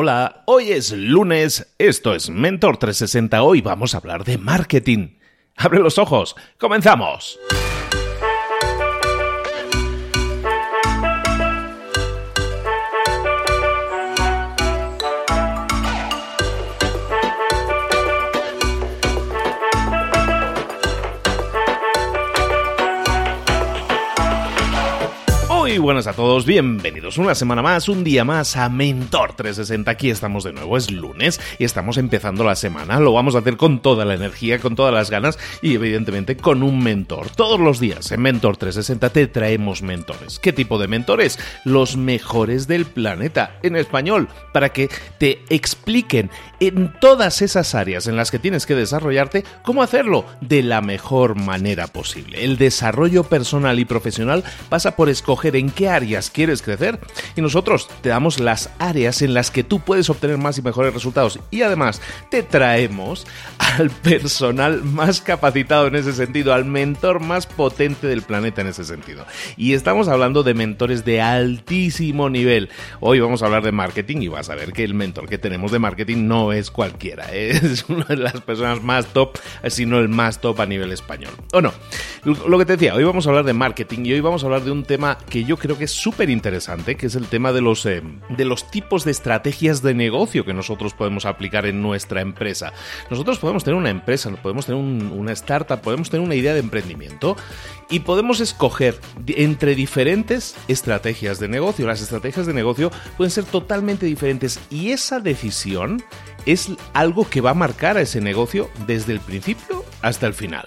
hola, hoy es lunes, esto es Mentor 360, hoy vamos a hablar de marketing. Abre los ojos, comenzamos. Buenas a todos, bienvenidos una semana más, un día más a Mentor 360. Aquí estamos de nuevo, es lunes y estamos empezando la semana. Lo vamos a hacer con toda la energía, con todas las ganas y evidentemente con un mentor. Todos los días en Mentor 360 te traemos mentores. ¿Qué tipo de mentores? Los mejores del planeta en español, para que te expliquen en todas esas áreas en las que tienes que desarrollarte cómo hacerlo de la mejor manera posible. El desarrollo personal y profesional pasa por escoger en qué áreas quieres crecer y nosotros te damos las áreas en las que tú puedes obtener más y mejores resultados y además te traemos al personal más capacitado en ese sentido, al mentor más potente del planeta en ese sentido. Y estamos hablando de mentores de altísimo nivel. Hoy vamos a hablar de marketing y vas a ver que el mentor que tenemos de marketing no es cualquiera, es una de las personas más top, sino el más top a nivel español. ¿O no? Lo que te decía, hoy vamos a hablar de marketing y hoy vamos a hablar de un tema que yo creo que es súper interesante, que es el tema de los, eh, de los tipos de estrategias de negocio que nosotros podemos aplicar en nuestra empresa. Nosotros podemos tener una empresa, podemos tener un, una startup, podemos tener una idea de emprendimiento y podemos escoger entre diferentes estrategias de negocio. Las estrategias de negocio pueden ser totalmente diferentes y esa decisión es algo que va a marcar a ese negocio desde el principio hasta el final.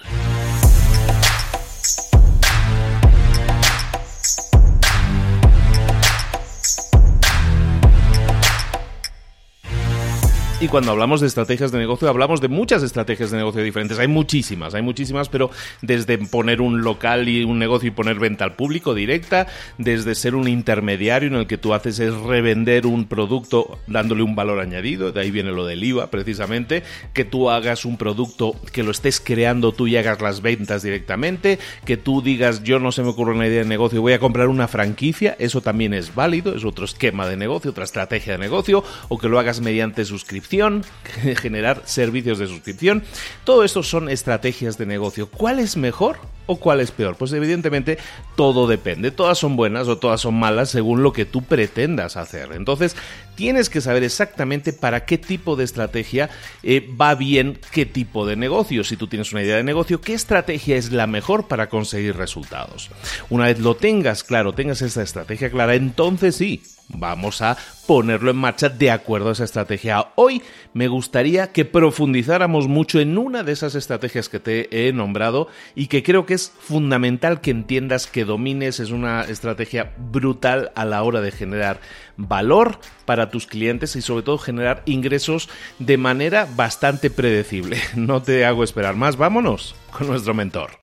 Y cuando hablamos de estrategias de negocio, hablamos de muchas estrategias de negocio diferentes. Hay muchísimas, hay muchísimas, pero desde poner un local y un negocio y poner venta al público directa, desde ser un intermediario en el que tú haces es revender un producto dándole un valor añadido, de ahí viene lo del IVA precisamente, que tú hagas un producto que lo estés creando tú y hagas las ventas directamente, que tú digas yo no se me ocurre una idea de negocio, voy a comprar una franquicia, eso también es válido, es otro esquema de negocio, otra estrategia de negocio, o que lo hagas mediante suscripción generar servicios de suscripción. Todo esto son estrategias de negocio. ¿Cuál es mejor o cuál es peor? Pues evidentemente todo depende. Todas son buenas o todas son malas según lo que tú pretendas hacer. Entonces tienes que saber exactamente para qué tipo de estrategia eh, va bien qué tipo de negocio. Si tú tienes una idea de negocio, ¿qué estrategia es la mejor para conseguir resultados? Una vez lo tengas claro, tengas esa estrategia clara, entonces sí, vamos a ponerlo en marcha de acuerdo a esa estrategia. Hoy me gustaría que profundizáramos mucho en una de esas estrategias que te he nombrado y que creo que es fundamental que entiendas, que domines, es una estrategia brutal a la hora de generar valor para tus clientes y sobre todo generar ingresos de manera bastante predecible. No te hago esperar más, vámonos con nuestro mentor.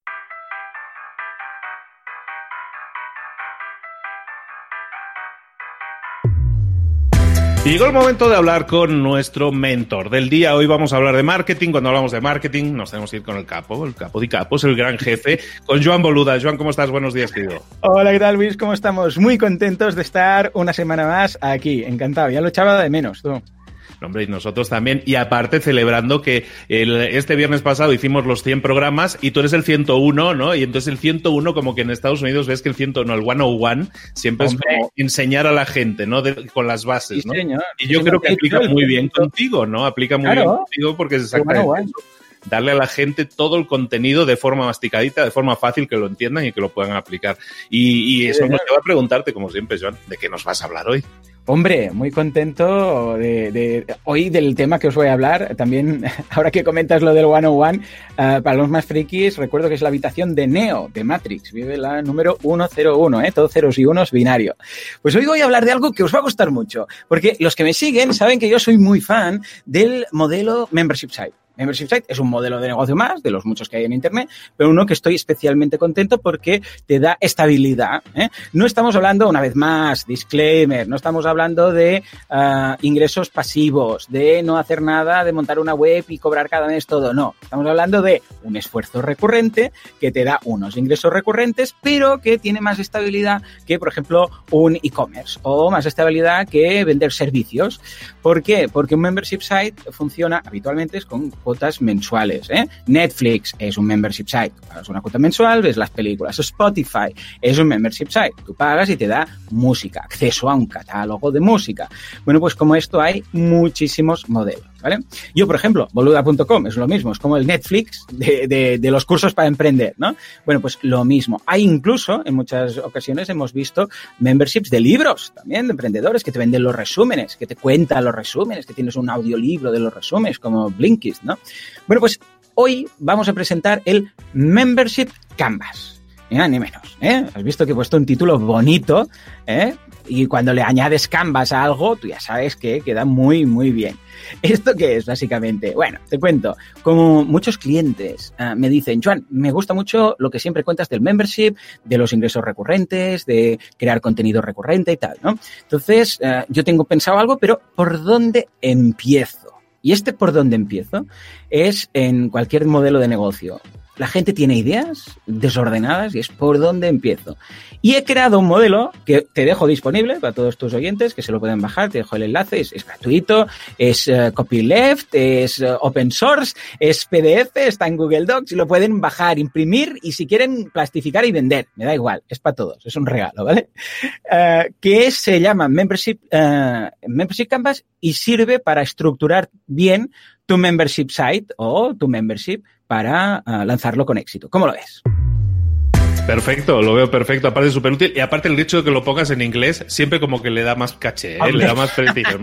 Llegó el momento de hablar con nuestro mentor del día. Hoy vamos a hablar de marketing. Cuando hablamos de marketing, nos tenemos que ir con el capo, el capo de capos, el gran jefe, con Joan Boluda. Joan, ¿cómo estás? Buenos días, querido. Hola, ¿qué tal, Luis? ¿Cómo estamos? Muy contentos de estar una semana más aquí. Encantado. Ya lo echaba de menos, tú. Hombre, y nosotros también. Y aparte, celebrando que el, este viernes pasado hicimos los 100 programas y tú eres el 101, ¿no? Y entonces el 101, como que en Estados Unidos ves que el 101, el 101, siempre es como enseñar a la gente, ¿no? con las bases, ¿no? y yo creo que aplica muy bien contigo, ¿no? Aplica muy bien contigo porque es exactamente eso darle a la gente todo el contenido de forma masticadita, de forma fácil que lo entiendan y que lo puedan aplicar. Y, y eso nos lleva a preguntarte, como siempre, Joan, ¿de qué nos vas a hablar hoy? Hombre, muy contento de, hoy del tema que os voy a hablar. También, ahora que comentas lo del 101, uh, para los más frikis, recuerdo que es la habitación de Neo, de Matrix. Vive la número 101, ¿eh? Todos ceros y unos, binario. Pues hoy voy a hablar de algo que os va a gustar mucho, porque los que me siguen saben que yo soy muy fan del modelo Membership Site. Membership Site es un modelo de negocio más, de los muchos que hay en Internet, pero uno que estoy especialmente contento porque te da estabilidad. ¿eh? No estamos hablando, una vez más, disclaimer, no estamos hablando de uh, ingresos pasivos, de no hacer nada, de montar una web y cobrar cada mes todo, no. Estamos hablando de un esfuerzo recurrente que te da unos ingresos recurrentes, pero que tiene más estabilidad que, por ejemplo, un e-commerce o más estabilidad que vender servicios. ¿Por qué? Porque un membership site funciona habitualmente con cuotas mensuales. ¿eh? Netflix es un membership site. Pagas una cuota mensual, ves las películas. Spotify es un membership site. Tú pagas y te da música, acceso a un catálogo de música. Bueno, pues como esto hay muchísimos modelos. ¿Vale? Yo, por ejemplo, boluda.com es lo mismo, es como el Netflix de, los cursos para emprender, ¿no? Bueno, pues lo mismo. Hay incluso, en muchas ocasiones hemos visto memberships de libros también, de emprendedores que te venden los resúmenes, que te cuentan los resúmenes, que tienes un audiolibro de los resúmenes, como Blinkist, ¿no? Bueno, pues hoy vamos a presentar el Membership Canvas. Ni ni menos, ¿eh? Has visto que he puesto un título bonito, ¿eh? Y cuando le añades Canvas a algo, tú ya sabes que queda muy, muy bien. ¿Esto qué es, básicamente? Bueno, te cuento. Como muchos clientes uh, me dicen, Joan, me gusta mucho lo que siempre cuentas del membership, de los ingresos recurrentes, de crear contenido recurrente y tal, ¿no? Entonces, uh, yo tengo pensado algo, pero ¿por dónde empiezo? Y este por dónde empiezo es en cualquier modelo de negocio. La gente tiene ideas desordenadas y es por dónde empiezo. Y he creado un modelo que te dejo disponible para todos tus oyentes, que se lo pueden bajar, te dejo el enlace, es, gratuito, es uh, copyleft, es uh, open source, es PDF, está en Google Docs y lo pueden bajar, imprimir y si quieren plastificar y vender, me da igual, es para todos, es un regalo, ¿vale? Uh, que se llama Membership, Membership Canvas y sirve para estructurar bien tu membership site o tu membership para uh, lanzarlo con éxito. ¿Cómo lo ves? Perfecto, lo veo perfecto, aparte súper útil. Y aparte el hecho de que lo pongas en inglés, siempre como que le da más caché, ¿eh? le da más prestigio.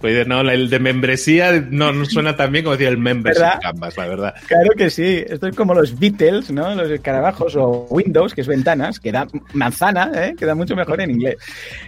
pues, no, el de membresía no, no, suena tan bien como decir el membership ¿verdad? canvas, la verdad. Claro que sí, esto es como los Beatles, ¿no? Los escarabajos o Windows, que es ventanas, que da manzana, ¿eh? queda mucho mejor en inglés.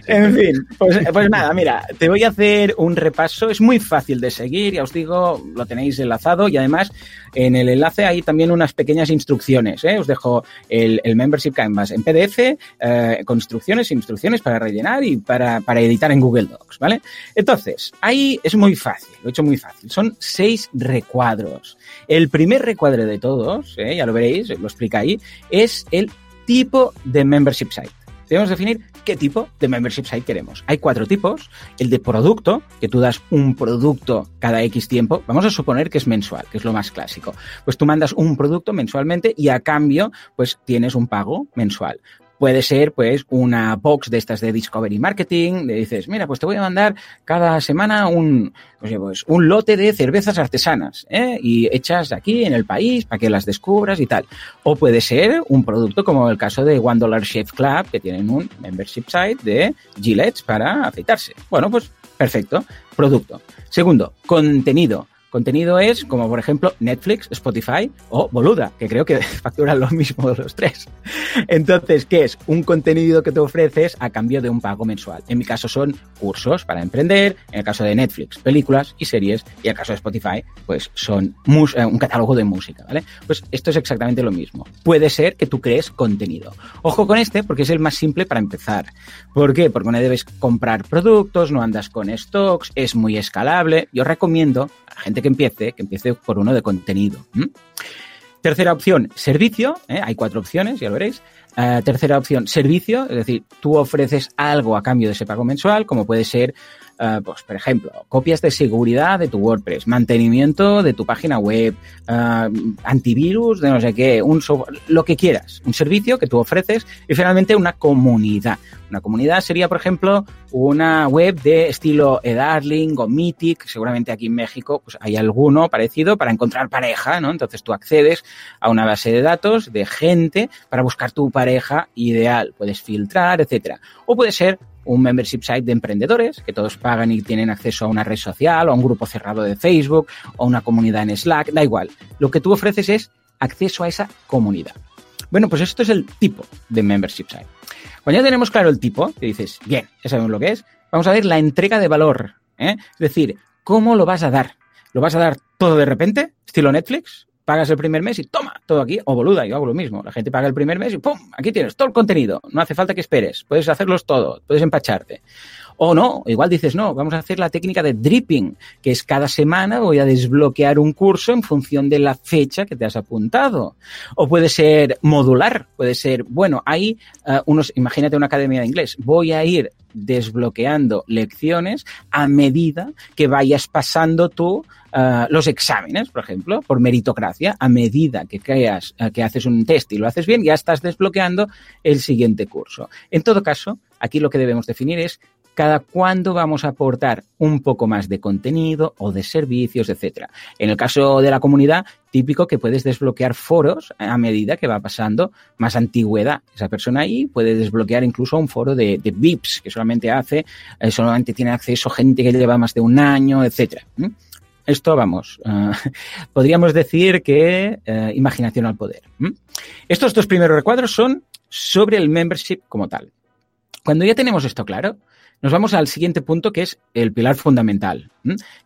En fin, pues, pues nada, mira, te voy a hacer un repaso, es muy fácil de seguir, ya os digo, lo tenéis enlazado y además en el enlace hay también unas pequeñas instrucciones, ¿eh? os dejo el, el membership Membership Canvas en PDF eh, con instrucciones, instrucciones para rellenar y para, para, editar en Google Docs, ¿vale? Entonces, ahí es muy fácil, lo he hecho muy fácil. Son seis recuadros. El primer recuadro de todos, ¿eh? ya lo veréis, lo explica ahí, es el tipo de membership site. Debemos definir qué tipo de membership site queremos. Hay cuatro tipos. El de producto, que tú das un producto cada X tiempo. Vamos a suponer que es mensual, que es lo más clásico. Pues tú mandas un producto mensualmente y a cambio, pues tienes un pago mensual puede ser pues una box de estas de Discovery Marketing, de dices, mira, pues te voy a mandar cada semana un, pues un lote de cervezas artesanas, ¿eh? y hechas aquí en el país para que las descubras y tal. O puede ser un producto como el caso de One Dollar Chef Club, que tienen un membership site de Gillette para afeitarse. Bueno, pues perfecto, producto. Segundo, contenido. Contenido es como, por ejemplo, Netflix, Spotify o Boluda, que creo que facturan lo mismo los tres. Entonces, ¿qué es? Un contenido que te ofreces a cambio de un pago mensual. En mi caso son cursos para emprender, en el caso de Netflix, películas y series, y en el caso de Spotify, pues son eh, un catálogo de música, ¿vale? Pues esto es exactamente lo mismo. Puede ser que tú crees contenido. Ojo con este porque es el más simple para empezar. ¿Por qué? Porque no debes comprar productos, no andas con stocks, es muy escalable. Yo recomiendo la gente que empiece, que empiece por uno de contenido. Tercera opción, servicio. ¿eh? Hay cuatro opciones, ya lo veréis. Uh, tercera opción, servicio. Es decir, tú ofreces algo a cambio de ese pago mensual, como puede ser, uh, pues, por ejemplo, copias de seguridad de tu WordPress, mantenimiento de tu página web, uh, antivirus de no sé qué, un lo que quieras. Un servicio que tú ofreces y finalmente una comunidad. Una comunidad sería, por ejemplo, una web de estilo eDarling o Mythic, seguramente aquí en México pues hay alguno parecido para encontrar pareja, ¿no? Entonces tú accedes a una base de datos de gente para buscar tu pareja ideal, puedes filtrar, etcétera. O puede ser un membership site de emprendedores que todos pagan y tienen acceso a una red social o a un grupo cerrado de Facebook o una comunidad en Slack, da igual. Lo que tú ofreces es acceso a esa comunidad. Bueno, pues esto es el tipo de membership site. Cuando ya tenemos claro el tipo, que dices, bien, ya sabemos lo que es, vamos a ver la entrega de valor. ¿eh? Es decir, cómo lo vas a dar. ¿Lo vas a dar todo de repente? ¿Estilo Netflix? Pagas el primer mes y toma, todo aquí, o boluda, yo hago lo mismo. La gente paga el primer mes y ¡pum! Aquí tienes todo el contenido. No hace falta que esperes. Puedes hacerlos todos, puedes empacharte. O no, igual dices, no, vamos a hacer la técnica de dripping, que es cada semana voy a desbloquear un curso en función de la fecha que te has apuntado. O puede ser modular, puede ser, bueno, hay uh, unos, imagínate una academia de inglés, voy a ir desbloqueando lecciones a medida que vayas pasando tú uh, los exámenes, por ejemplo, por meritocracia, a medida que creas uh, que haces un test y lo haces bien, ya estás desbloqueando el siguiente curso. En todo caso, aquí lo que debemos definir es cada cuándo vamos a aportar un poco más de contenido o de servicios, etcétera. En el caso de la comunidad, típico que puedes desbloquear foros a medida que va pasando más antigüedad. Esa persona ahí puede desbloquear incluso un foro de, de VIPs que solamente hace, eh, solamente tiene acceso gente que lleva más de un año, etcétera. ¿Mm? Esto, vamos, uh, podríamos decir que uh, imaginación al poder. Estos dos primeros recuadros son sobre el membership como tal. Cuando ya tenemos esto claro, nos vamos al siguiente punto que es el pilar fundamental,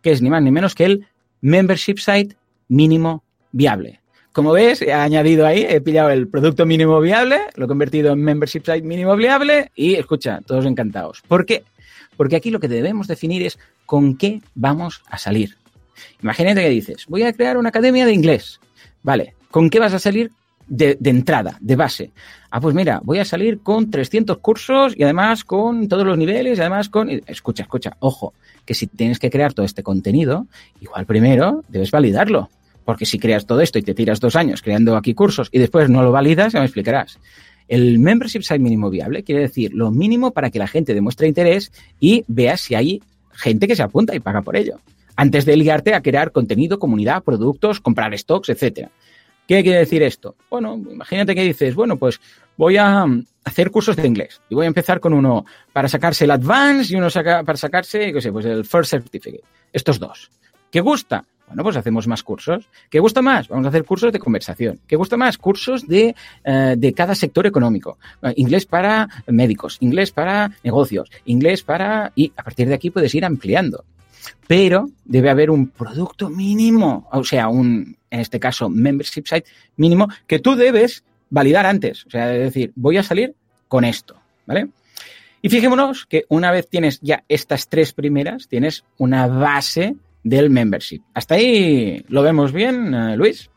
que es ni más ni menos que el membership site mínimo viable. Como ves, he añadido ahí, he pillado el producto mínimo viable, lo he convertido en membership site mínimo viable y escucha, todos encantados. ¿Por qué? Porque aquí lo que debemos definir es con qué vamos a salir. Imagínate que dices, voy a crear una academia de inglés. Vale, ¿con qué vas a salir? De, entrada, de base. Ah, pues mira, voy a salir con 300 cursos y además con todos los niveles y además con... Escucha, escucha, ojo, que si tienes que crear todo este contenido, igual primero debes validarlo. Porque si creas todo esto y te tiras dos años creando aquí cursos y después no lo validas, ya me explicarás. El membership site mínimo viable quiere decir lo mínimo para que la gente demuestre interés y vea si hay gente que se apunta y paga por ello. Antes de ligarte a crear contenido, comunidad, productos, comprar stocks, etcétera. ¿Qué quiere decir esto? Bueno, imagínate que dices, bueno, pues voy a hacer cursos de inglés y voy a empezar con uno para sacarse el Advance y uno para sacarse, qué sé, pues el First Certificate. Estos dos. ¿Qué gusta? Bueno, pues hacemos más cursos. ¿Qué gusta más? Vamos a hacer cursos de conversación. ¿Qué gusta más? Cursos de, uh, de cada sector económico. Uh, inglés para médicos, inglés para negocios, inglés para... Y a partir de aquí puedes ir ampliando pero debe haber un producto mínimo, o sea, un, en este caso, membership site mínimo, que tú debes validar antes. O sea, decir, voy a salir con esto, ¿vale? Y fijémonos que una vez tienes ya estas tres primeras, tienes una base del membership. ¿Hasta ahí lo vemos bien, uh, Luis?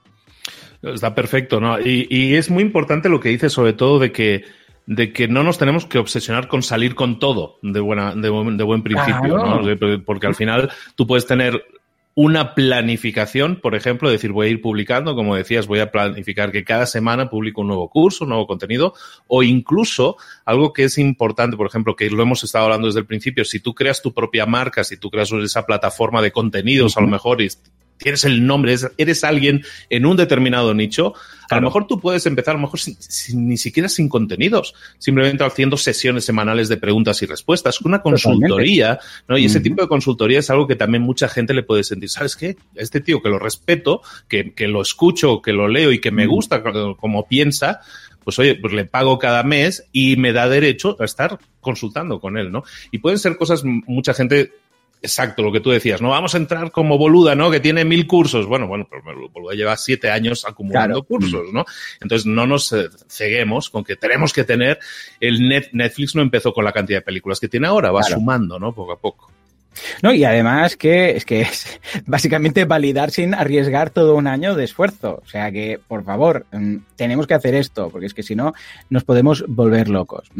Está perfecto, ¿no? Y, es muy importante lo que dices, sobre todo de que de que no nos tenemos que obsesionar con salir con todo de, buena, de, buen, de buen principio, claro. ¿no? Porque al final tú puedes tener una planificación, por ejemplo, decir voy a ir publicando, como decías, voy a planificar que cada semana publico un nuevo curso, un nuevo contenido, o incluso algo que es importante, por ejemplo, que lo hemos estado hablando desde el principio, si tú creas tu propia marca, si tú creas esa plataforma de contenidos, a lo mejor, y tienes el nombre, eres alguien en un determinado nicho, claro. a lo mejor tú puedes empezar, a lo mejor sin, sin, ni siquiera sin contenidos, simplemente haciendo sesiones semanales de preguntas y respuestas, una consultoría, ¿no? Y uh -huh. ese tipo de consultoría es algo que también mucha gente le puede sentir, ¿sabes qué? Este tío que lo respeto, que, que lo escucho, que lo leo y que me gusta como piensa, pues oye, pues le pago cada mes y me da derecho a estar consultando con él, ¿no? Y pueden ser cosas, mucha gente Exacto, lo que tú decías, no vamos a entrar como boluda, ¿no? Que tiene mil cursos. Bueno, bueno, pero boluda lleva siete años acumulando claro. cursos, ¿no? Entonces no nos ceguemos con que tenemos que tener el net, Netflix no empezó con la cantidad de películas que tiene ahora, va claro. sumando, ¿no? Poco a poco. No, y además que es que es básicamente validar sin arriesgar todo un año de esfuerzo. O sea que, por favor, mm, tenemos que hacer esto, porque es que si no, nos podemos volver locos.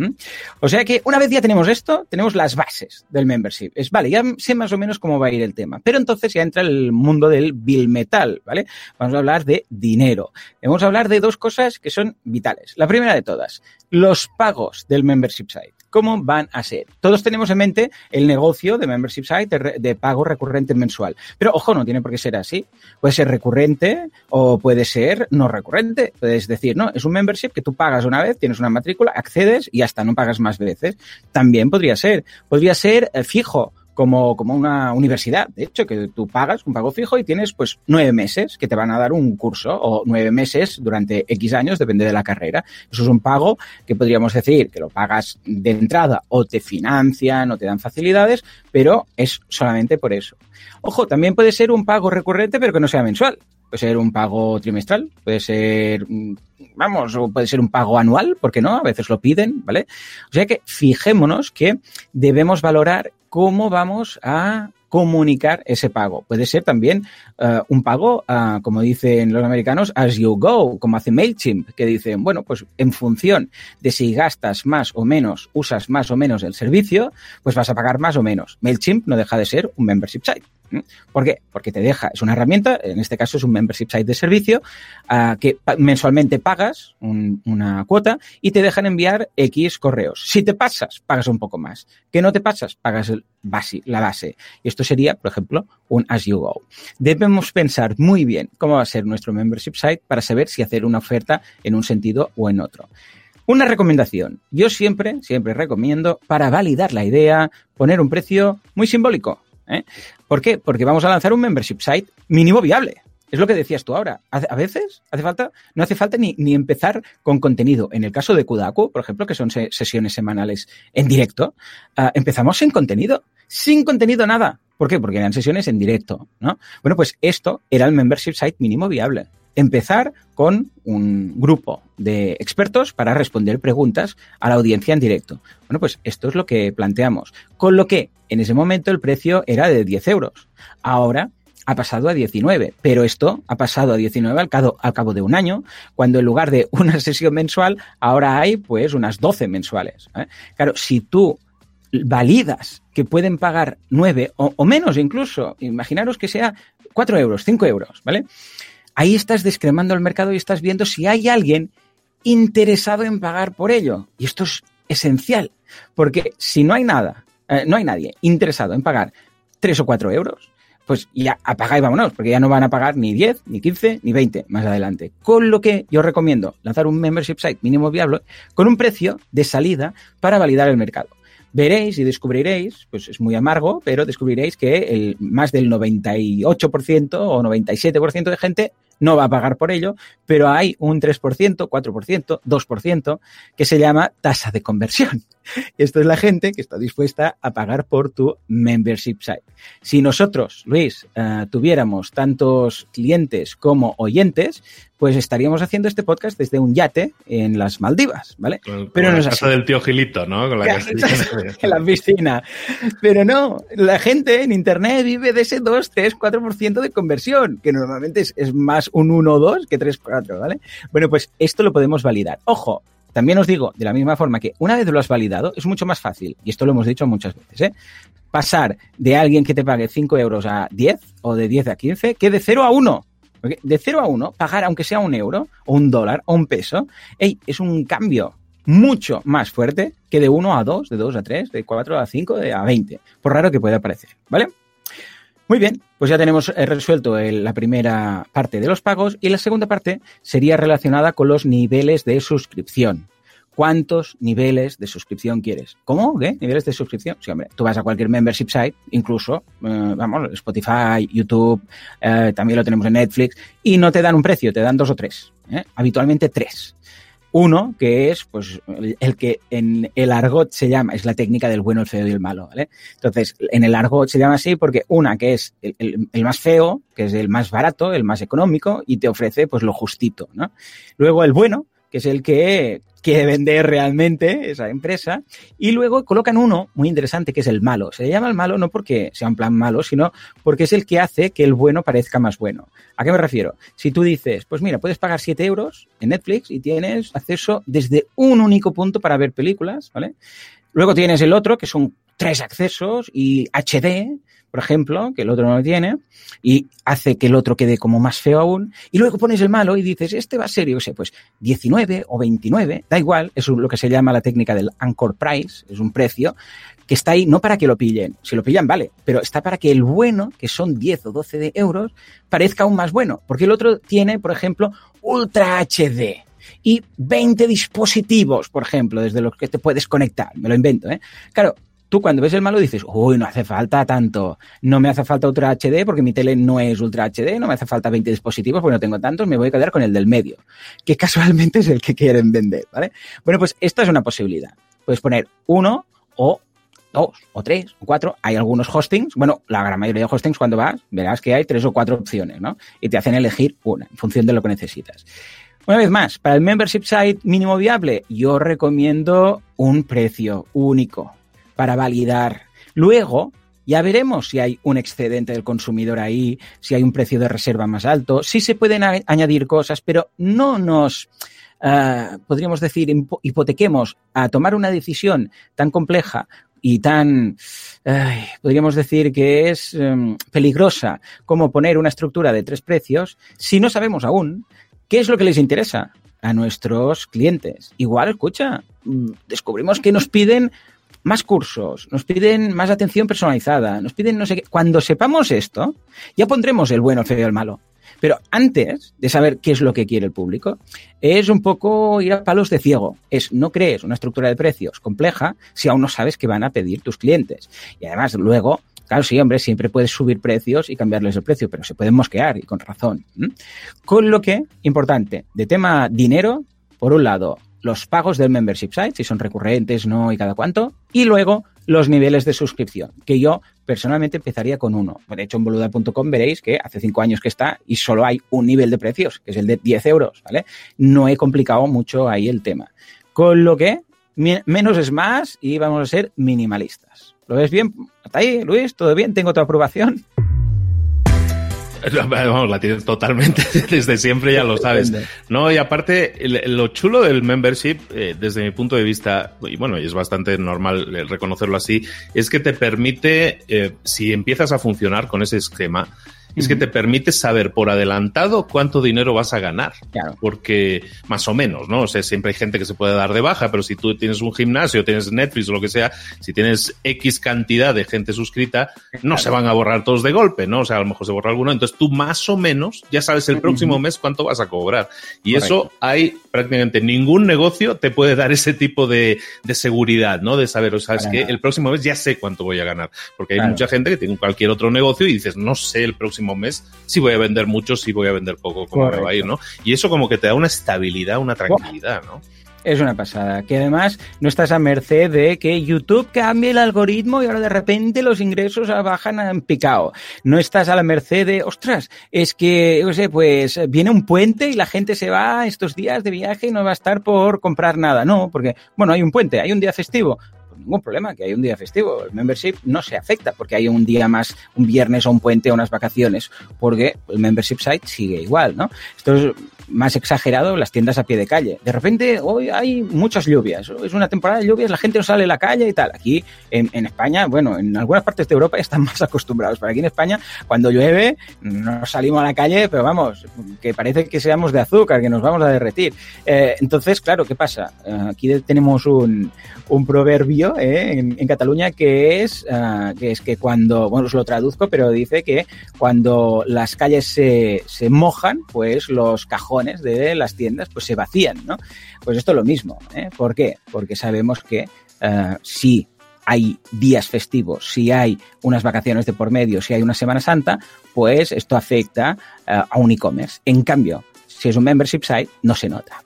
O sea que una vez ya tenemos esto, tenemos las bases del membership. Es vale, ya sé más o menos cómo va a ir el tema. Pero entonces ya entra el mundo del bill metal, ¿vale? Vamos a hablar de dinero. Vamos a hablar de dos cosas que son vitales. La primera de todas, los pagos del membership site cómo van a ser. Todos tenemos en mente el negocio de membership site de, pago recurrente mensual. Pero ojo, no tiene por qué ser así. Puede ser recurrente o puede ser no recurrente. Puedes decir, no, es un membership que tú pagas una vez, tienes una matrícula, accedes y hasta no pagas más veces. También podría ser. Podría ser eh, fijo como, como una universidad, de hecho, que tú pagas un pago fijo y tienes pues nueve meses que te van a dar un curso o nueve meses durante X años, depende de la carrera. Eso es un pago que podríamos decir que lo pagas de entrada o te financian o te dan facilidades, pero es solamente por eso. Ojo, también puede ser un pago recurrente pero que no sea mensual. Puede ser un pago trimestral, puede ser, vamos, o puede ser un pago anual, ¿por qué no? A veces lo piden, ¿vale? O sea que fijémonos que debemos valorar cómo vamos a comunicar ese pago. Puede ser también uh, un pago, uh, como dicen los americanos, as you go, como hace MailChimp, que dicen, bueno, pues en función de si gastas más o menos, usas más o menos el servicio, pues vas a pagar más o menos. MailChimp no deja de ser un membership site. ¿Por qué? Porque te deja, es una herramienta, en este caso es un membership site de servicio, uh, que mensualmente pagas un, una cuota y te dejan enviar X correos. Si te pasas, pagas un poco más. Que no te pasas, pagas el base, la base. Y esto sería, por ejemplo, un as you go. Debemos pensar muy bien cómo va a ser nuestro membership site para saber si hacer una oferta en un sentido o en otro. Una recomendación. Yo siempre, siempre recomiendo, para validar la idea, poner un precio muy simbólico. ¿eh? ¿Por qué? Porque vamos a lanzar un membership site mínimo viable. Es lo que decías tú ahora. A veces hace falta, no hace falta ni, ni empezar con contenido. En el caso de Kudaku, por ejemplo, que son se sesiones semanales en directo, uh, empezamos sin contenido. Sin contenido nada. ¿Por qué? Porque eran sesiones en directo, ¿no? Bueno, pues esto era el membership site mínimo viable. Empezar con un grupo de expertos para responder preguntas a la audiencia en directo. Bueno, pues esto es lo que planteamos. Con lo que en ese momento el precio era de 10 euros. Ahora ha pasado a 19, pero esto ha pasado a 19 al cabo, de un año, cuando en lugar de una sesión mensual, ahora hay pues unas 12 mensuales. ¿eh? Claro, si tú validas que pueden pagar 9 o, o, menos incluso, imaginaros que sea 4 euros, 5 euros, ¿vale? Ahí estás descremando el mercado y estás viendo si hay alguien interesado en pagar por ello. Y esto es esencial, porque si no hay nada, eh, no hay nadie interesado en pagar 3 o 4 euros, pues ya apaga y vámonos, porque ya no van a pagar ni 10, ni 15, ni 20 más adelante. Con lo que yo recomiendo lanzar un membership site mínimo viable con un precio de salida para validar el mercado. Veréis y descubriréis, pues es muy amargo, pero descubriréis que el, más del 98% o 97% de gente no va a pagar por ello, pero hay un 3%, 4%, 2% que se llama tasa de conversión. Esto es la gente que está dispuesta a pagar por tu membership site. Si nosotros, Luis, uh, tuviéramos tantos clientes como oyentes, pues estaríamos haciendo este podcast desde un yate en las Maldivas, ¿vale? Con, Pero con no es la casa así. del tío Gilito, ¿no? Con la en la piscina. Pero no, la gente en Internet vive de ese 2, 3, 4% de conversión, que normalmente es, es más un 1 o 2 que 3, 4, ¿vale? Bueno, pues esto lo podemos validar. Ojo, también os digo, de la misma forma que una vez lo has validado, es mucho más fácil, y esto lo hemos dicho muchas veces, ¿eh? pasar de alguien que te pague 5 euros a 10 o de 10 a 15 que de 0 a 1. Porque de 0 a 1, pagar aunque sea un euro o un dólar o un peso, hey, es un cambio mucho más fuerte que de 1 a 2, de 2 a 3, de 4 a 5, de a 20, por raro que pueda parecer, ¿vale? Muy bien, pues ya tenemos resuelto el, la primera parte de los pagos y la segunda parte sería relacionada con los niveles de suscripción. ¿Cuántos niveles de suscripción quieres? ¿Cómo? ¿Qué? ¿Niveles de suscripción? Sí, hombre, tú vas a cualquier membership site, incluso, eh, vamos, Spotify, YouTube, eh, también lo tenemos en Netflix, y no te dan un precio, te dan dos o tres. ¿eh? Habitualmente tres. Uno, que es pues el que en el argot se llama, es la técnica del bueno, el feo y el malo, ¿vale? Entonces, en el argot se llama así porque una que es el, el, el, más feo, que es el más barato, el más económico, y te ofrece pues lo justito, ¿no? Luego el bueno, que es el que quiere vender realmente esa empresa, y luego colocan uno muy interesante que es el malo. Se le llama el malo no porque sea un plan malo, sino porque es el que hace que el bueno parezca más bueno. ¿A qué me refiero? Si tú dices, pues mira, puedes pagar 7 euros en Netflix y tienes acceso desde un único punto para ver películas, ¿vale? Luego tienes el otro, que son tres accesos y HD, por ejemplo, que el otro no lo tiene, y hace que el otro quede como más feo aún, y luego pones el malo y dices, este va a ser, yo sé, pues 19 o 29, da igual, es lo que se llama la técnica del anchor price, es un precio que está ahí no para que lo pillen, si lo pillan vale, pero está para que el bueno, que son 10 o 12 de euros, parezca aún más bueno, porque el otro tiene, por ejemplo, Ultra HD, y 20 dispositivos, por ejemplo, desde los que te puedes conectar. Me lo invento, ¿eh? Claro, tú cuando ves el malo dices, uy, no hace falta tanto, no me hace falta Ultra HD porque mi tele no es Ultra HD, no me hace falta 20 dispositivos porque no tengo tantos, me voy a quedar con el del medio, que casualmente es el que quieren vender, ¿vale? Bueno, pues esta es una posibilidad. Puedes poner uno o dos o tres o cuatro. Hay algunos hostings, bueno, la gran mayoría de hostings cuando vas, verás que hay tres o cuatro opciones, ¿no? Y te hacen elegir una en función de lo que necesitas. Una vez más, para el membership site mínimo viable, yo recomiendo un precio único para validar. Luego, ya veremos si hay un excedente del consumidor ahí, si hay un precio de reserva más alto, si se pueden añadir cosas, pero no nos, uh, podríamos decir, hipotequemos a tomar una decisión tan compleja y tan, podríamos decir que es um, peligrosa como poner una estructura de tres precios si no sabemos aún ¿Qué es lo que les interesa a nuestros clientes? Igual, escucha, mm, descubrimos que nos piden más cursos, nos piden más atención personalizada, nos piden no sé qué. Cuando sepamos esto, ya pondremos el bueno, el feo y el malo. Pero antes de saber qué es lo que quiere el público, es un poco ir a palos de ciego. Es no crees una estructura de precios compleja si aún no sabes qué van a pedir tus clientes. Y además, luego Claro, sí, hombre, siempre puedes subir precios y cambiarles el precio, pero se pueden mosquear y con razón. Con lo que, importante, de tema dinero, por un lado, los pagos del membership site, si son recurrentes, no y cada cuánto, y luego los niveles de suscripción, que yo personalmente empezaría con uno. De hecho, en boluda.com veréis que hace cinco años que está y solo hay un nivel de precios, que es el de 10 euros, ¿vale? No he complicado mucho ahí el tema. Con lo que menos es más y vamos a ser minimalistas. ¿Lo ves bien? ¿Hasta ahí, Luis? ¿Todo bien? ¿Tengo tu aprobación? Vamos, la tienes totalmente desde siempre, ya lo sabes. No, y aparte, lo chulo del membership, eh, desde mi punto de vista, y bueno, y es bastante normal eh, reconocerlo así, es que te permite, eh, si empiezas a funcionar con ese esquema, es que te permite saber por adelantado cuánto dinero vas a ganar. Claro. Porque más o menos, ¿no? O sea, siempre hay gente que se puede dar de baja, pero si tú tienes un gimnasio, tienes Netflix o lo que sea, si tienes X cantidad de gente suscrita, no se van a borrar todos de golpe, ¿no? O sea, a lo mejor se borra alguno. Entonces tú más o menos ya sabes el próximo mes cuánto vas a cobrar. Y eso hay prácticamente ningún negocio te puede dar ese tipo de, de seguridad, ¿no? De saber, o sea, es que el próximo mes ya sé cuánto voy a ganar. Porque hay mucha gente que tiene cualquier otro negocio y dices, no sé el próximo mes si voy a vender mucho, si voy a vender poco, cómo me va a ir, ¿no? Y eso como que te da una estabilidad, una tranquilidad, ¿no? Es una pasada. Que además no estás a merced de que YouTube cambie el algoritmo y ahora de repente los ingresos bajan en picado. No estás a la merced de, ostras, es que, yo sé, pues viene un puente y la gente se va estos días de viaje y no va a estar por comprar nada. No, porque, bueno, hay un puente, hay un día festivo ningún problema, que hay un día festivo. El membership no se afecta porque hay un día más, un viernes o un puente o unas vacaciones, porque el membership site sigue igual, ¿no? Esto es más exagerado las tiendas a pie de calle. De repente, hoy hay muchas lluvias, es una temporada de lluvias, la gente no sale a la calle y tal. Aquí en, España, bueno, en algunas partes de Europa están más acostumbrados, pero aquí en España, cuando llueve, no salimos a la calle, pero vamos, que parece que seamos de azúcar, que nos vamos a derretir. Eh, entonces, claro, ¿qué pasa? Eh, aquí tenemos un, un proverbio eh, en, Cataluña que es, uh, que es que cuando, bueno, os lo traduzco, pero dice que cuando las calles se, se mojan, pues los cajones de las tiendas pues se vacían, ¿no? Pues esto es lo mismo. ¿eh? ¿Por qué? Porque sabemos que uh, si hay días festivos, si hay unas vacaciones de por medio, si hay una Semana Santa, pues esto afecta uh, a un e-commerce. En cambio, si es un membership site, no se nota.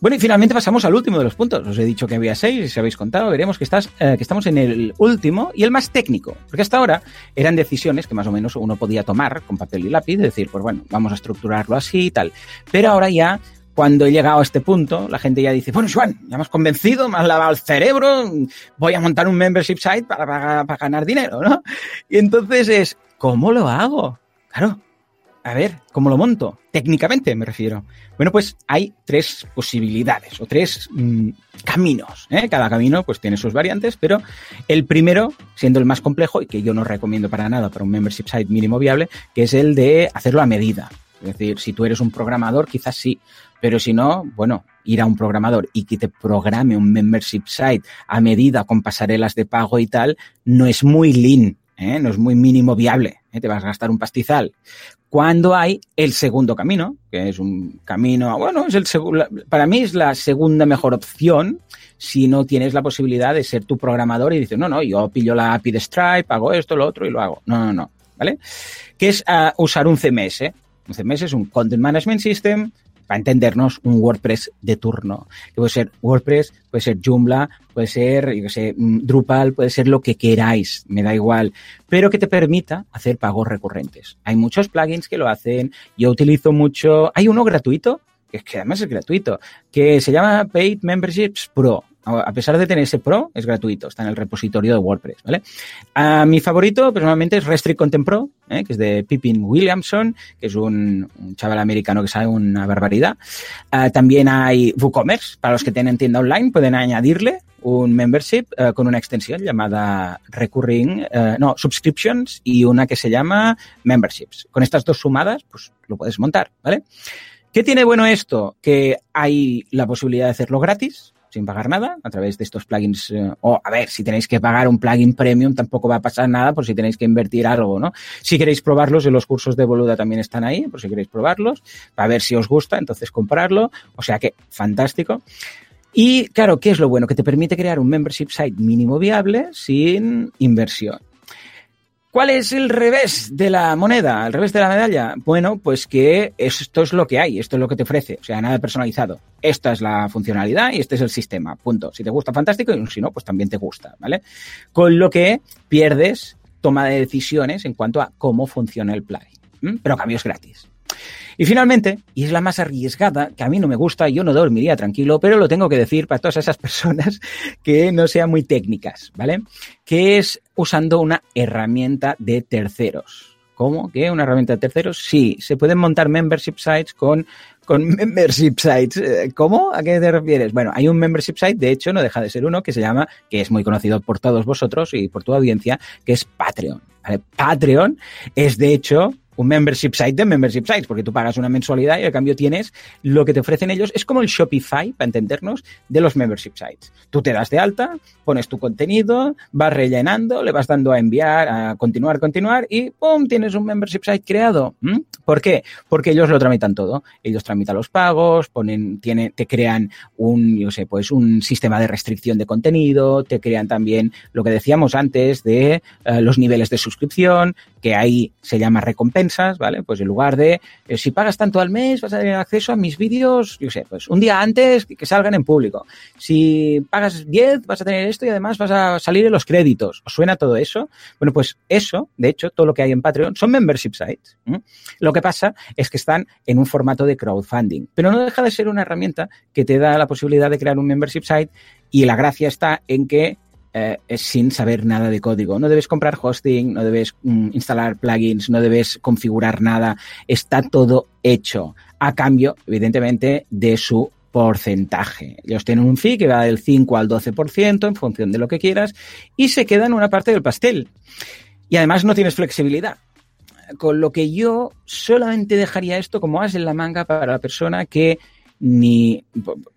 Bueno, y finalmente pasamos al último de los puntos. Os he dicho que había seis, y si habéis contado, veremos eh, que estamos en el último y el más técnico. Porque hasta ahora eran decisiones que más o menos uno podía tomar con papel y lápiz, decir, pues bueno, vamos a estructurarlo así y tal. Pero ahora ya cuando he llegado a este punto, la gente ya dice, bueno, Juan, ya me has convencido, me has lavado el cerebro, voy a montar un membership site para, para, para ganar dinero, ¿no? Y entonces es, ¿cómo lo hago? Claro, a ver, ¿cómo lo monto? Técnicamente me refiero. Bueno, pues hay tres posibilidades o tres mmm, caminos. ¿eh? Cada camino pues tiene sus variantes, pero el primero, siendo el más complejo y que yo no recomiendo para nada para un membership site mínimo viable, que es el de hacerlo a medida. Es decir, si tú eres un programador, quizás sí, pero si no, bueno, ir a un programador y que te programe un membership site a medida con pasarelas de pago y tal, no es muy lean, ¿eh? no es muy mínimo viable. ¿eh? Te vas a gastar un pastizal cuando hay el segundo camino, que es un camino, bueno, es el para mí es la segunda mejor opción, si no tienes la posibilidad de ser tu programador y dices, no, no, yo pillo la API de Stripe, hago esto, lo otro y lo hago. No, no, no. ¿Vale? ¿Qué es uh, usar un CMS? Un CMS es un Content Management System para entendernos, un WordPress de turno. Que puede ser WordPress, puede ser Joomla, puede ser, yo sé, mm, Drupal, puede ser lo que queráis, me da igual, pero que te permita hacer pagos recurrentes. Hay muchos plugins que lo hacen, yo utilizo mucho, hay uno gratuito, que además es gratuito, que se llama Paid Memberships Pro a pesar de tener ese Pro, es gratuito, está en el repositorio de WordPress, ¿vale? A mi favorito personalmente es Restrict Content Pro, ¿eh? que es de Pippin Williamson, que es un, chaval americano que sabe una barbaridad. Ah, también hay WooCommerce, para los que tienen tienda online, pueden añadirle un membership uh, con una extensión llamada Recurring, uh, no, Subscriptions y una que se llama Memberships. Con estas dos sumadas, pues lo puedes montar, ¿vale? ¿Qué tiene bueno esto? Que hay la posibilidad de hacerlo gratis, sin pagar nada a través de estos plugins. Eh, o, a ver, si tenéis que pagar un plugin premium, tampoco va a pasar nada por si tenéis que invertir algo, ¿no? Si queréis probarlos, en los cursos de Boluda también están ahí, por si queréis probarlos, para ver si os gusta, entonces comprarlo. O sea que, fantástico. Y claro, ¿qué es lo bueno? Que te permite crear un membership site mínimo viable sin inversión. ¿Cuál es el revés de la moneda? ¿El revés de la medalla? Bueno, pues que esto es lo que hay, esto es lo que te ofrece, o sea, nada personalizado. Esta es la funcionalidad y este es el sistema, punto. Si te gusta, fantástico, y si no, pues también te gusta, ¿vale? Con lo que pierdes toma de decisiones en cuanto a cómo funciona el plugin, pero cambios gratis. Y finalmente, y es la más arriesgada, que a mí no me gusta, yo no dormiría tranquilo, pero lo tengo que decir para todas esas personas que no sean muy técnicas, ¿vale? Que es usando una herramienta de terceros. ¿Cómo? ¿Qué? ¿Una herramienta de terceros? Sí, se pueden montar membership sites con, con membership sites. Eh, ¿Cómo? ¿A qué te refieres? Bueno, hay un membership site, de hecho, no deja de ser uno, que se llama, que es muy conocido por todos vosotros y por tu audiencia, que es Patreon. Patreon es, de hecho, un membership site de membership sites, porque tú pagas una mensualidad y al cambio tienes lo que te ofrecen ellos. Es como el Shopify, para entendernos, de los membership sites. Tú te das de alta, pones tu contenido, vas rellenando, le vas dando a enviar, a continuar, continuar y ¡pum! Tienes un membership site creado. ¿Mm? ¿Por qué? Porque ellos lo tramitan todo. Ellos tramitan los pagos, ponen, tiene, te crean un, yo sé, pues un sistema de restricción de contenido, te crean también lo que decíamos antes de uh, los niveles de suscripción, que ahí se llama ¿vale? Pues en lugar de, eh, si pagas tanto al mes, vas a tener acceso a mis vídeos, yo sé, pues un día antes que, salgan en público. Si pagas 10, vas a tener esto y además vas a salir en los créditos. ¿Os suena todo eso? Bueno, pues eso, de hecho, todo lo que hay en Patreon son membership sites. Lo que pasa es que están en un formato de crowdfunding, pero no deja de ser una herramienta que te da la posibilidad de crear un membership site y la gracia está en que eh, es sin saber nada de código. No debes comprar hosting, no debes mm, instalar plugins, no debes configurar nada. Está todo hecho a cambio, evidentemente, de su porcentaje. Ellos tienen un fee que va del 5 al 12% en función de lo que quieras y se queda en una parte del pastel. Y además no tienes flexibilidad. Con lo que yo solamente dejaría esto como as en la manga para la persona que ni,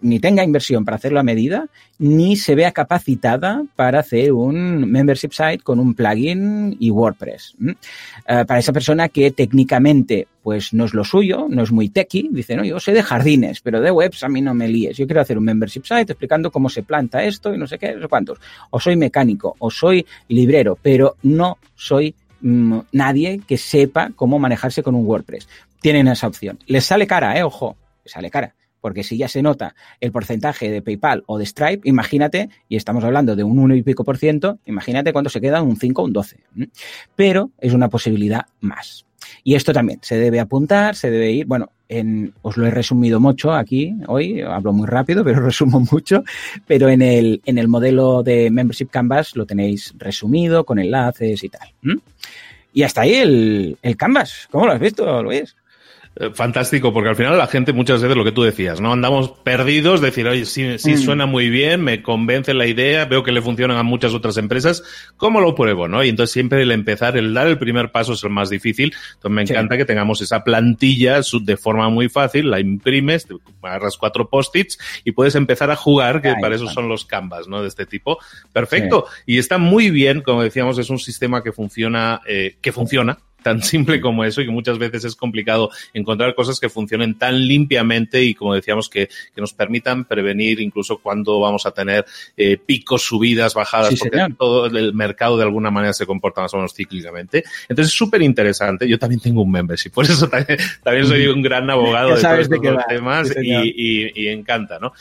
ni tenga inversión para hacerlo a medida, ni se vea capacitada para hacer un membership site con un plugin y WordPress. Uh, para esa persona que técnicamente pues no es lo suyo, no es muy techy, dice, no, yo sé de jardines, pero de webs a mí no me líes. Yo quiero hacer un membership site explicando cómo se planta esto y no sé qué, no sé cuántos. O soy mecánico, o soy librero, pero no soy mmm, nadie que sepa cómo manejarse con un WordPress. Tienen esa opción. Les sale cara, eh, ojo, les sale cara porque si ya se nota el porcentaje de PayPal o de Stripe, imagínate, y estamos hablando de un 1 y pico por ciento, imagínate cuánto se queda un 5 o un 12. Pero es una posibilidad más. Y esto también se debe apuntar, se debe ir, bueno, en, os lo he resumido mucho aquí hoy, hablo muy rápido, pero resumo mucho, pero en el, en el modelo de Membership Canvas lo tenéis resumido con enlaces y tal. Y hasta ahí el, el Canvas. ¿Cómo lo has visto, Luis? Eh, fantástico, porque al final la gente muchas veces lo que tú decías, ¿no? Andamos perdidos, decir, oye, sí, sí mm. suena muy bien, me convence la idea, veo que le funcionan a muchas otras empresas, ¿cómo lo pruebo, no? Y entonces siempre el empezar, el dar el primer paso es el más difícil. Entonces me encanta sí. que tengamos esa plantilla de forma muy fácil, la imprimes, te agarras cuatro post-its y puedes empezar a jugar, que para eso son los canvas, ¿no? De este tipo. Perfecto. Sí. Y está muy bien, como decíamos, es un sistema que funciona, eh, que funciona, tan simple como eso y que muchas veces es complicado encontrar cosas que funcionen tan limpiamente y como decíamos que, que nos permitan prevenir incluso cuando vamos a tener eh, picos, subidas, bajadas, porque todo el mercado de alguna manera se comporta más o menos cíclicamente. Entonces es súper interesante. Yo también tengo un membership, por eso también, también soy un gran abogado de todos estos temas y, y, y encanta, ¿no?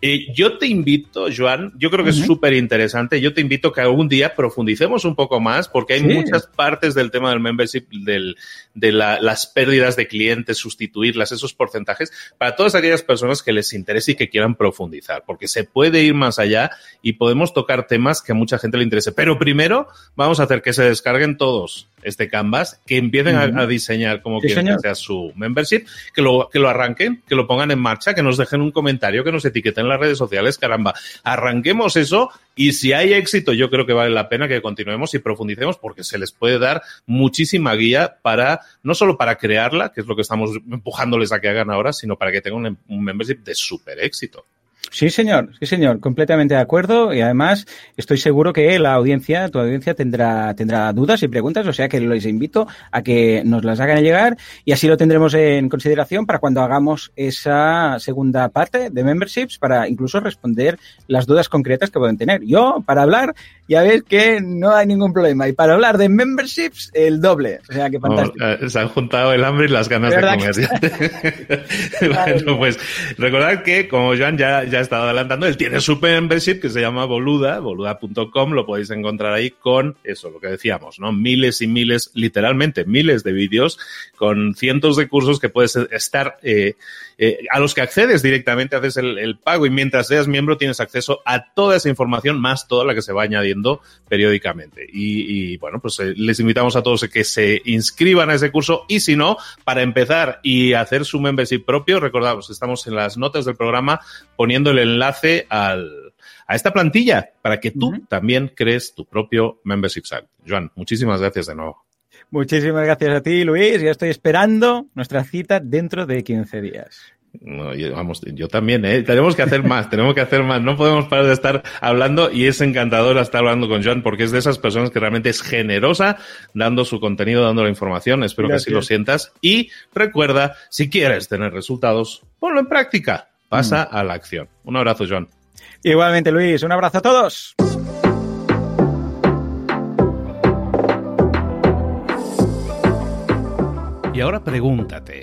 Eh, yo te invito, Joan, yo creo que es súper interesante, yo te invito que algún día profundicemos un poco más porque hay muchas partes del tema del membership, del, de la, las pérdidas de clientes, sustituirlas, esos porcentajes, para todas aquellas personas que les interese y que quieran profundizar, porque se puede ir más allá y podemos tocar temas que a mucha gente le interese. Pero primero vamos a hacer que se descarguen todos este Canvas, que empiecen a, diseñar como quieren que sea su membership, que lo, que lo arranquen, que lo pongan en marcha, que nos dejen un comentario, que nos etiqueten en las redes sociales, caramba, arranquemos eso y si hay éxito, yo creo que vale la pena que continuemos y profundicemos porque se les puede dar muchísima guía para, no solo para crearla, que es lo que estamos empujándoles a que hagan ahora, sino para que tengan un membership de súper éxito. Sí, señor, sí, señor, completamente de acuerdo y además estoy seguro que la audiencia, tu audiencia tendrá, tendrá dudas y preguntas, o sea que les invito a que nos las hagan llegar y así lo tendremos en consideración para cuando hagamos esa segunda parte de memberships para incluso responder las dudas concretas que pueden tener. Yo, para hablar, ya ves que no hay ningún problema y para hablar de memberships, el doble, o sea que fantástico. Eh, se han juntado el hambre y las ganas de comer. bueno, pues recordad que como Joan ya, ya ha estado adelantando, él tiene su membership que se llama Boluda, boluda.com, lo podéis encontrar ahí con eso, lo que decíamos, ¿no? Miles y miles, literalmente miles de vídeos con cientos de cursos que puedes estar, eh, eh, a los que accedes directamente, haces el, pago y mientras seas miembro tienes acceso a toda esa información más toda la que se va añadiendo periódicamente. Y, bueno, pues eh, les invitamos a todos a que se inscriban a ese curso y si no, para empezar y hacer su membership propio, recordamos, estamos en las notas del programa poniendo el enlace al, a esta plantilla para que tú también crees tu propio membership site. Joan, muchísimas gracias de nuevo. Muchísimas gracias a ti, Luis. Ya estoy esperando nuestra cita dentro de 15 días. No, yo, vamos, yo también, ¿eh? Tenemos que hacer más, tenemos que hacer más. No podemos parar de estar hablando y es encantador estar hablando con Joan porque es de esas personas que realmente es generosa dando su contenido, dando la información. Espero que así lo sientas. Y recuerda, si quieres tener resultados, ponlo en práctica pasa mm. a la acción. Un abrazo, John. Igualmente, Luis. Un abrazo a todos. Y ahora pregúntate,